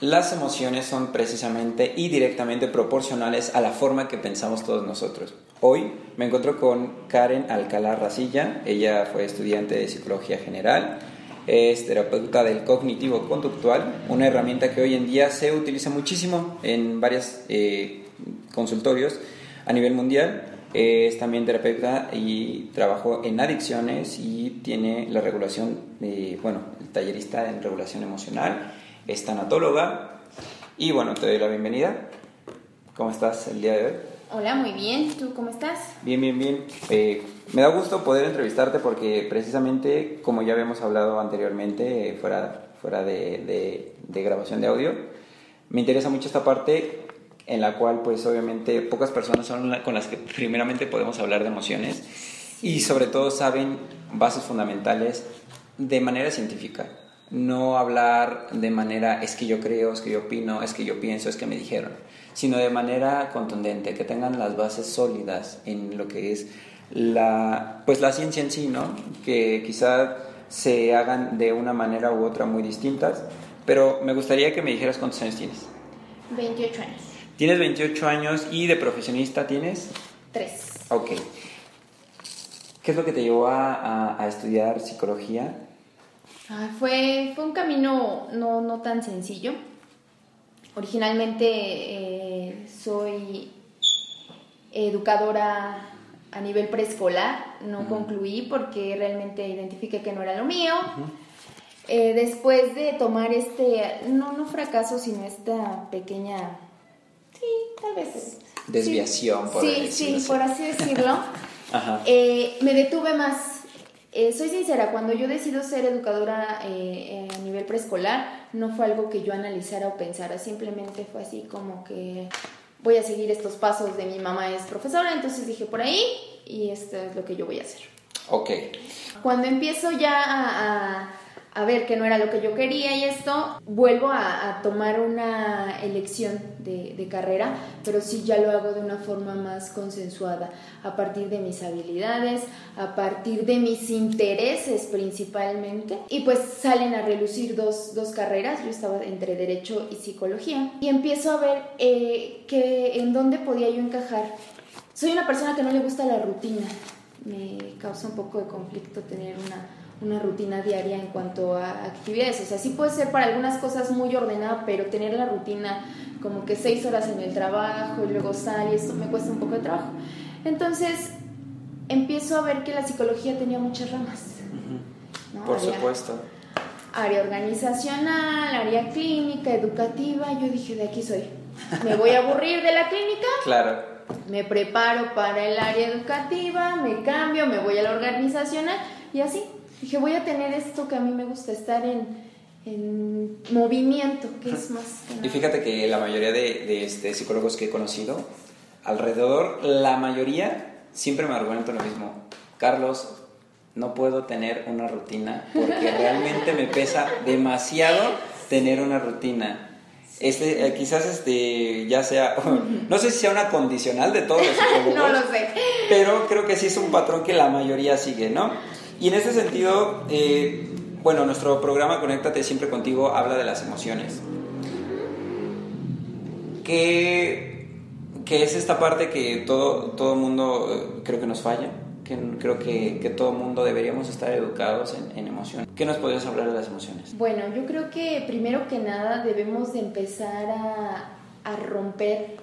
Las emociones son precisamente y directamente proporcionales a la forma que pensamos todos nosotros. Hoy me encuentro con Karen Alcalá Racilla, ella fue estudiante de Psicología General, es terapeuta del cognitivo conductual, una herramienta que hoy en día se utiliza muchísimo en varios eh, consultorios a nivel mundial. Es también terapeuta y trabajó en adicciones y tiene la regulación, bueno, tallerista en regulación emocional es tanatóloga. Y bueno, te doy la bienvenida. ¿Cómo estás el día de hoy? Hola, muy bien. ¿Tú cómo estás? Bien, bien, bien. Eh, me da gusto poder entrevistarte porque precisamente, como ya habíamos hablado anteriormente, fuera, fuera de, de, grabación de audio, me interesa mucho esta parte en la cual, pues obviamente, pocas personas son con las que primeramente podemos hablar de emociones y sobre todo saben bases fundamentales de manera científica no hablar de manera es que yo creo, es que yo opino, es que yo pienso, es que me dijeron, sino de manera contundente, que tengan las bases sólidas en lo que es la, pues la ciencia en sí, ¿no? Que quizá se hagan de una manera u otra muy distintas, pero me gustaría que me dijeras cuántos años tienes. 28 años. Tienes 28 años y de profesionista tienes? Tres. Ok. ¿Qué es lo que te llevó a, a estudiar psicología? Fue, fue un camino no, no tan sencillo. Originalmente eh, soy educadora a nivel preescolar, no concluí porque realmente identifiqué que no era lo mío. Eh, después de tomar este, no, no fracaso, sino esta pequeña, sí, tal vez. Desviación, por Sí, sí, por así decirlo. Eh, me detuve más eh, soy sincera, cuando yo decido ser educadora eh, a nivel preescolar, no fue algo que yo analizara o pensara, simplemente fue así como que voy a seguir estos pasos de mi mamá es profesora, entonces dije por ahí y esto es lo que yo voy a hacer. Ok. Cuando empiezo ya a a ver que no era lo que yo quería y esto, vuelvo a, tomar una elección de, de, carrera, pero sí ya lo hago de una forma más consensuada, a partir de mis habilidades, a partir de mis intereses principalmente. Y pues salen a relucir dos, dos carreras, yo estaba entre derecho y psicología, y empiezo a ver eh, que en dónde podía yo encajar. Soy una persona que no le gusta la rutina, me causa un poco de conflicto tener una una rutina diaria en cuanto a actividades. O sea, sí puede ser para algunas cosas muy ordenada, pero tener la rutina como que seis horas en el trabajo y luego sal y eso me cuesta un poco de trabajo. Entonces, empiezo a ver que la psicología tenía muchas ramas. Por supuesto. Área organizacional, área clínica, educativa. Yo dije, de aquí soy. Me voy a aburrir de la clínica. Claro. Me preparo para el área educativa, me cambio, me voy a la organizacional y así Dije, voy a tener esto que a mí me gusta, estar en, movimiento, que es más... Y fíjate que la mayoría de, este, psicólogos que he conocido, alrededor, la mayoría siempre me argumentan lo mismo. Carlos, no puedo tener una rutina porque realmente me pesa demasiado tener una rutina. Este, eh, quizás este, ya sea, no sé si sea una condicional de todos los psicólogos. no lo sé. Pero creo que sí es un patrón que la mayoría sigue, ¿no? Y en ese sentido, eh, bueno, nuestro programa Conéctate siempre contigo habla de las emociones. ¿Qué, qué es esta parte que todo, todo mundo eh, creo que nos falla? Que creo que, que todo mundo deberíamos estar educados en, en emociones. ¿Qué nos podrías hablar de las emociones? Bueno, yo creo que primero que nada debemos de empezar a, a romper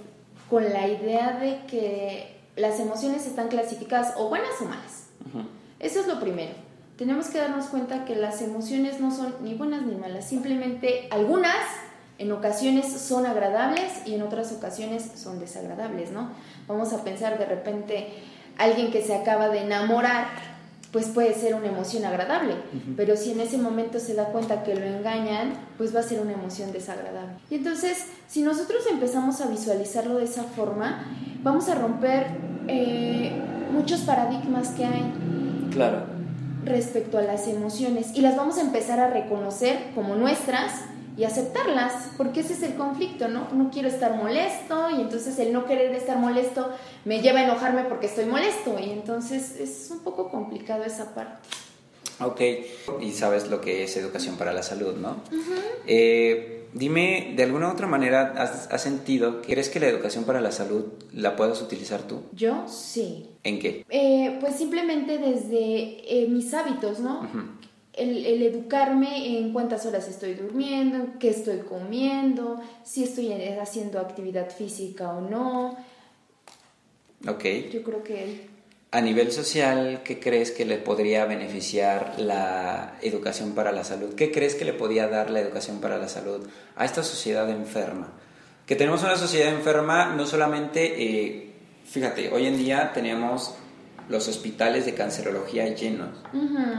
con la idea de que las emociones están clasificadas o buenas o malas. Eso es lo primero. Tenemos que darnos cuenta que las emociones no son ni buenas ni malas, simplemente algunas en ocasiones son agradables y en otras ocasiones son desagradables, ¿no? Vamos a pensar de repente alguien que se acaba de enamorar, pues puede ser una emoción agradable, pero si en ese momento se da cuenta que lo engañan, pues va a ser una emoción desagradable. Y entonces, si nosotros empezamos a visualizarlo de esa forma, vamos a romper eh, muchos paradigmas que hay. Claro. Respecto a las emociones. Y las vamos a empezar a reconocer como nuestras y aceptarlas, porque ese es el conflicto, ¿no? No quiero estar molesto y entonces el no querer estar molesto me lleva a enojarme porque estoy molesto y entonces es un poco complicado esa parte. Ok, y sabes lo que es educación para la salud, ¿no? Eh, dime, ¿de alguna otra manera has, sentido, crees que la educación para la salud la puedas utilizar tú? Yo sí. ¿En qué? Eh, pues simplemente desde eh, mis hábitos, ¿no? el, el, educarme en cuántas horas estoy durmiendo, qué estoy comiendo, si estoy haciendo actividad física o no. Ok. Yo creo que a nivel social, ¿qué crees que le podría beneficiar la educación para la salud? ¿Qué crees que le podría dar la educación para la salud a esta sociedad enferma? Que tenemos una sociedad enferma, no solamente, eh, fíjate, hoy en día tenemos los hospitales de cancerología llenos,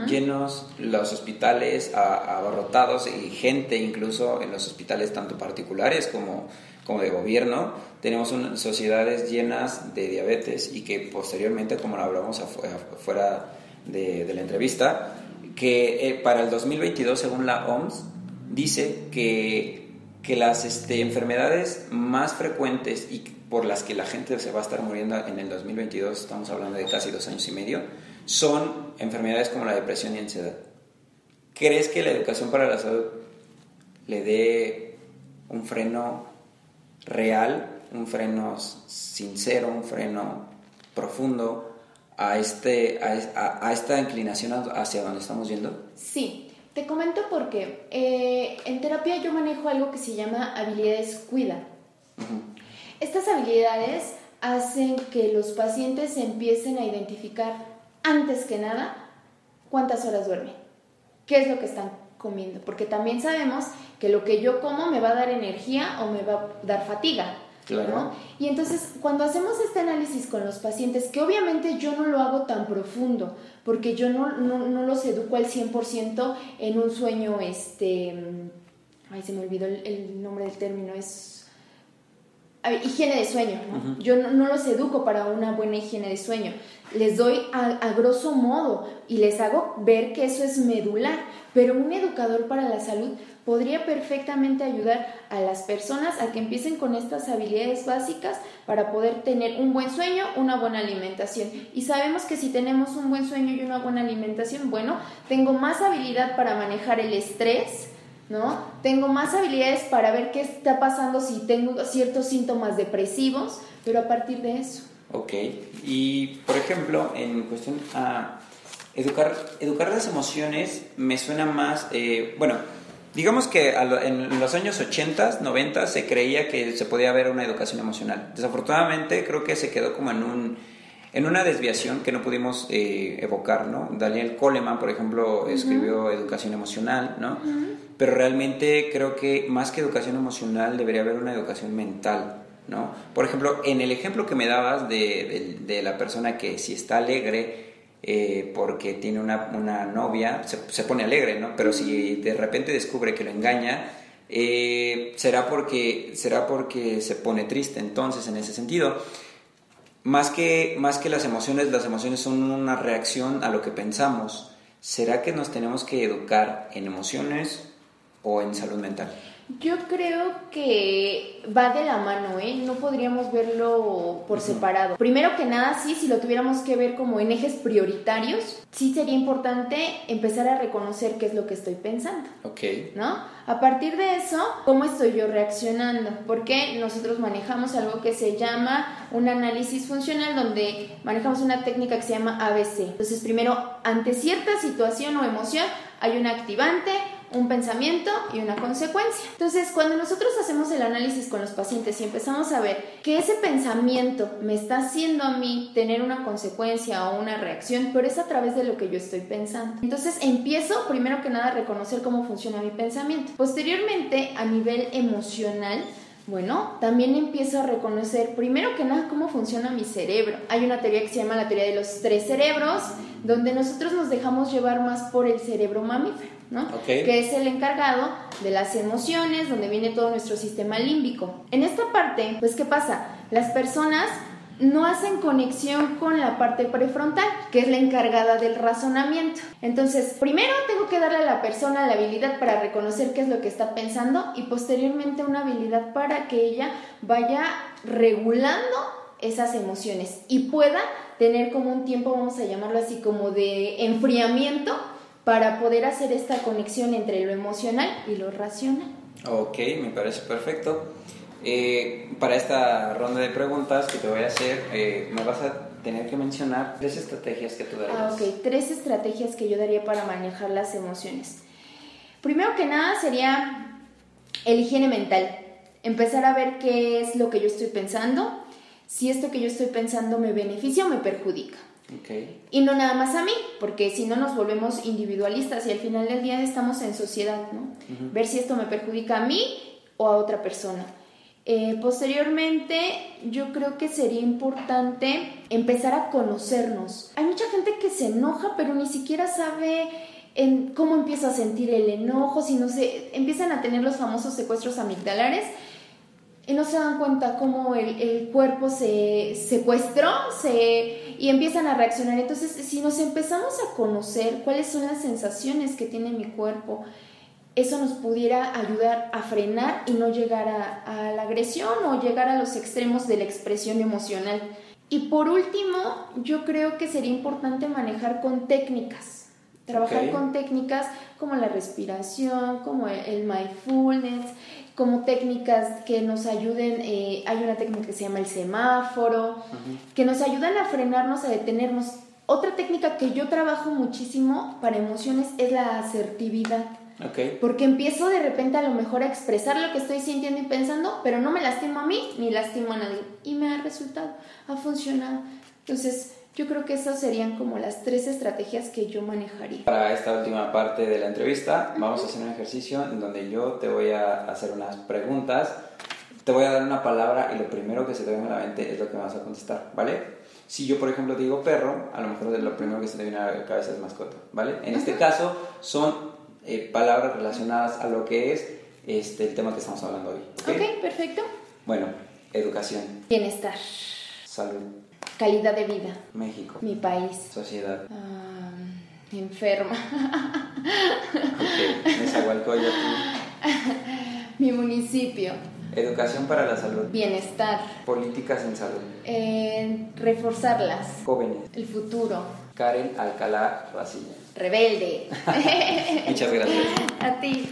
llenos los hospitales abarrotados y gente incluso en los hospitales tanto particulares como como de gobierno, tenemos sociedades llenas de diabetes y que posteriormente, como lo hablamos afuera de, la entrevista, que eh, para el 2022, según la OMS, dice que, que las este, enfermedades más frecuentes y por las que la gente se va a estar muriendo en el 2022, estamos hablando de casi dos años y medio, son enfermedades como la depresión y ansiedad. ¿Crees que la educación para la salud le dé un freno real, un freno sincero, un freno profundo a, este, a, esta inclinación hacia donde estamos yendo? Sí, te comento porque eh, en terapia yo manejo algo que se llama habilidades cuida. Estas habilidades hacen que los pacientes empiecen a identificar antes que nada cuántas horas duermen, qué es lo que están comiendo, porque también sabemos que lo que yo como me va a dar energía o me va a dar fatiga. Claro. Y entonces, cuando hacemos este análisis con los pacientes, que obviamente yo no lo hago tan profundo, porque yo no, no, los educo al 100% en un sueño, este, ay, se me olvidó el, nombre del término, es higiene de sueño, ¿no? Yo no, los educo para una buena higiene de sueño, les doy a, a, grosso modo y les hago ver que eso es medular, pero un educador para la salud podría perfectamente ayudar a las personas a que empiecen con estas habilidades básicas para poder tener un buen sueño, una buena alimentación. Y sabemos que si tenemos un buen sueño y una buena alimentación, bueno, tengo más habilidad para manejar el estrés, ¿no? Tengo más habilidades para ver qué está pasando si tengo ciertos síntomas depresivos, pero a partir de eso. Ok, y por ejemplo, en cuestión a educar, educar las emociones me suena más, eh, bueno, Digamos que en los años 80, 90 se creía que se podía haber una educación emocional. Desafortunadamente creo que se quedó como en un en una desviación que no pudimos eh, evocar, ¿no? Daniel Coleman, por ejemplo, escribió Educación Emocional, ¿no? Pero realmente creo que más que educación emocional debería haber una educación mental, ¿no? Por ejemplo, en el ejemplo que me dabas de, de la persona que si está alegre, eh, porque tiene una, una novia, se, pone alegre, ¿no? Pero si de repente descubre que lo engaña, eh, será, porque, será porque se pone triste. Entonces, en ese sentido, más que, más que las emociones, las emociones son una reacción a lo que pensamos. ¿Será que nos tenemos que educar en emociones o en salud mental? Yo creo que va de la mano, ¿eh? No podríamos verlo por separado. Primero que nada, sí, si lo tuviéramos que ver como en ejes prioritarios, sí sería importante empezar a reconocer qué es lo que estoy pensando. Ok. ¿No? A partir de eso, ¿cómo estoy yo reaccionando? Porque nosotros manejamos algo que se llama un análisis funcional, donde manejamos una técnica que se llama ABC. Entonces, primero, ante cierta situación o emoción, hay un activante, un pensamiento y una consecuencia. Entonces, cuando nosotros hacemos el análisis con los pacientes y empezamos a ver que ese pensamiento me está haciendo a mí tener una consecuencia o una reacción, pero es a través de lo que yo estoy pensando. Entonces, empiezo primero que nada a reconocer cómo funciona mi pensamiento. Posteriormente, a nivel emocional, bueno, también empiezo a reconocer primero que nada cómo funciona mi cerebro. Hay una teoría que se llama la teoría de los tres cerebros, donde nosotros nos dejamos llevar más por el cerebro mamífero, ¿no? Que es el encargado de las emociones, donde viene todo nuestro sistema límbico. En esta parte, pues, ¿qué pasa? Las personas no hacen conexión con la parte prefrontal, que es la encargada del razonamiento. Entonces, primero tengo que darle a la persona la habilidad para reconocer qué es lo que está pensando y posteriormente una habilidad para que ella vaya regulando esas emociones y pueda tener como un tiempo, vamos a llamarlo así, como de enfriamiento para poder hacer esta conexión entre lo emocional y lo racional. Ok, me parece perfecto. Eh, para esta ronda de preguntas que te voy a hacer, eh, me vas a tener que mencionar tres estrategias que tú darías. Ah, ok, tres estrategias que yo daría para manejar las emociones. Primero que nada sería el higiene mental. Empezar a ver qué es lo que yo estoy pensando, si esto que yo estoy pensando me beneficia o me perjudica. Okay. Y no nada más a mí, porque si no nos volvemos individualistas y al final del día estamos en sociedad, ¿no? Ver si esto me perjudica a mí o a otra persona. Eh, posteriormente, yo creo que sería importante empezar a conocernos. Hay mucha gente que se enoja, pero ni siquiera sabe cómo empieza a sentir el enojo, si no se empiezan a tener los famosos secuestros amigdalares y no se dan cuenta cómo el, el cuerpo se secuestró se, y empiezan a reaccionar. Entonces, si nos empezamos a conocer cuáles son las sensaciones que tiene mi cuerpo, eso nos pudiera ayudar a frenar y no llegar a, la agresión o llegar a los extremos de la expresión emocional. Y por último, yo creo que sería importante manejar con técnicas, trabajar con técnicas como la respiración, como el mindfulness, como técnicas que nos ayuden, eh, hay una técnica que se llama el semáforo, que nos ayudan a frenarnos, a detenernos. Otra técnica que yo trabajo muchísimo para emociones es la asertividad. Porque empiezo de repente a lo mejor a expresar lo que estoy sintiendo y pensando, pero no me lastimo a mí ni lastimo a nadie. Y me ha resultado, ha funcionado. Entonces, yo creo que esas serían como las tres estrategias que yo manejaría. Para esta última parte de la entrevista, vamos a hacer un ejercicio en donde yo te voy a hacer unas preguntas. Te voy a dar una palabra y lo primero que se te venga a la mente es lo que vas a contestar, ¿vale? Si yo, por ejemplo, digo perro, a lo mejor lo primero que se te viene a la cabeza es mascota, ¿vale? En este caso, son eh, palabras relacionadas a lo que es este, el tema que estamos hablando hoy. ok, perfecto. Bueno, educación. Bienestar. Salud. Calidad de vida. México. Mi país. Sociedad. Enferma. ok, Mi municipio. Educación para la salud. Bienestar. Políticas en salud. Eh, reforzarlas. Jóvenes. El futuro. Karen Alcalá Racilla rebelde. Muchas gracias. A ti.